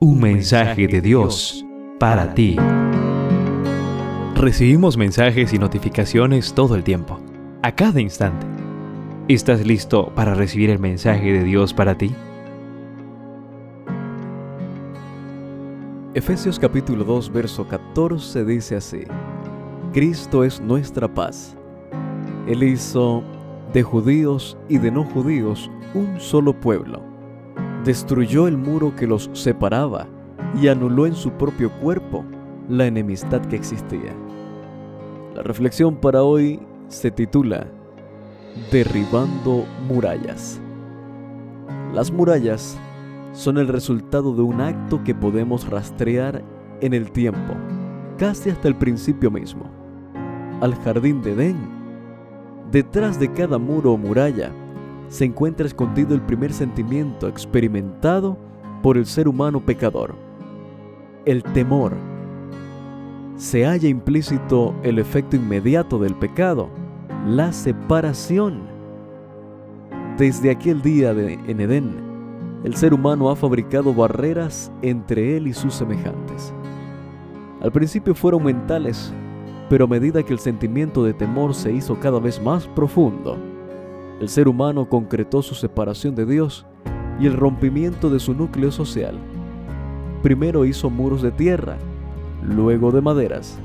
Un mensaje de Dios para ti. Recibimos mensajes y notificaciones todo el tiempo, a cada instante. ¿Estás listo para recibir el mensaje de Dios para ti? Efesios capítulo 2, verso 14 dice así, Cristo es nuestra paz. Él hizo de judíos y de no judíos un solo pueblo destruyó el muro que los separaba y anuló en su propio cuerpo la enemistad que existía. La reflexión para hoy se titula Derribando murallas. Las murallas son el resultado de un acto que podemos rastrear en el tiempo, casi hasta el principio mismo, al jardín de Edén. Detrás de cada muro o muralla se encuentra escondido el primer sentimiento experimentado por el ser humano pecador, el temor. Se halla implícito el efecto inmediato del pecado, la separación. Desde aquel día de, en Edén, el ser humano ha fabricado barreras entre él y sus semejantes. Al principio fueron mentales, pero a medida que el sentimiento de temor se hizo cada vez más profundo, el ser humano concretó su separación de Dios y el rompimiento de su núcleo social. Primero hizo muros de tierra, luego de maderas.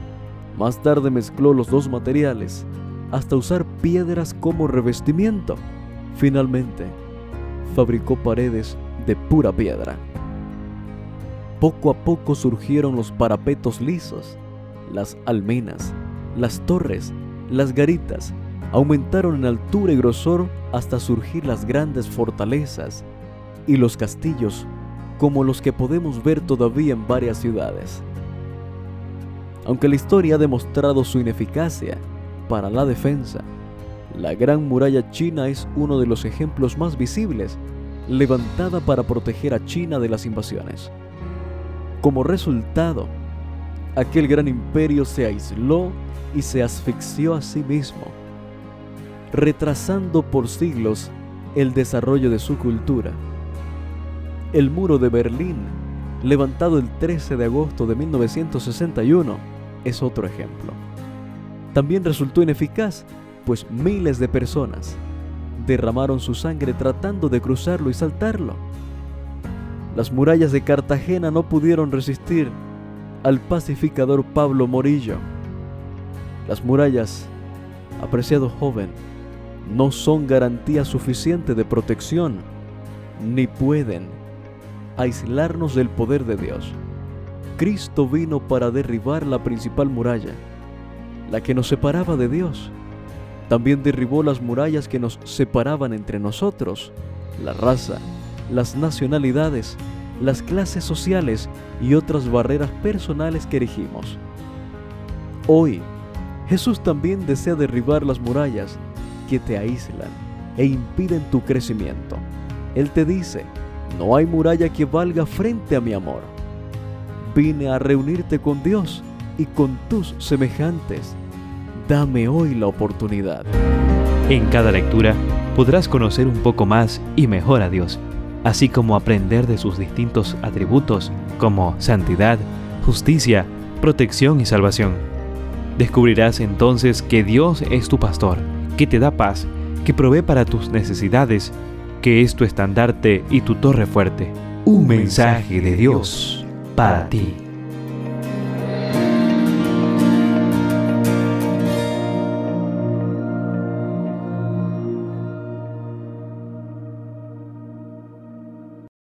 Más tarde mezcló los dos materiales hasta usar piedras como revestimiento. Finalmente, fabricó paredes de pura piedra. Poco a poco surgieron los parapetos lisos, las almenas, las torres, las garitas aumentaron en altura y grosor hasta surgir las grandes fortalezas y los castillos como los que podemos ver todavía en varias ciudades. Aunque la historia ha demostrado su ineficacia para la defensa, la Gran Muralla China es uno de los ejemplos más visibles, levantada para proteger a China de las invasiones. Como resultado, aquel gran imperio se aisló y se asfixió a sí mismo retrasando por siglos el desarrollo de su cultura. El muro de Berlín, levantado el 13 de agosto de 1961, es otro ejemplo. También resultó ineficaz, pues miles de personas derramaron su sangre tratando de cruzarlo y saltarlo. Las murallas de Cartagena no pudieron resistir al pacificador Pablo Morillo. Las murallas, apreciado joven, no son garantía suficiente de protección, ni pueden aislarnos del poder de Dios. Cristo vino para derribar la principal muralla, la que nos separaba de Dios. También derribó las murallas que nos separaban entre nosotros, la raza, las nacionalidades, las clases sociales y otras barreras personales que erigimos. Hoy, Jesús también desea derribar las murallas que te aíslan e impiden tu crecimiento. Él te dice, no hay muralla que valga frente a mi amor. Vine a reunirte con Dios y con tus semejantes. Dame hoy la oportunidad. En cada lectura podrás conocer un poco más y mejor a Dios, así como aprender de sus distintos atributos como santidad, justicia, protección y salvación. Descubrirás entonces que Dios es tu pastor que te da paz, que provee para tus necesidades, que es tu estandarte y tu torre fuerte. Un mensaje de Dios para ti.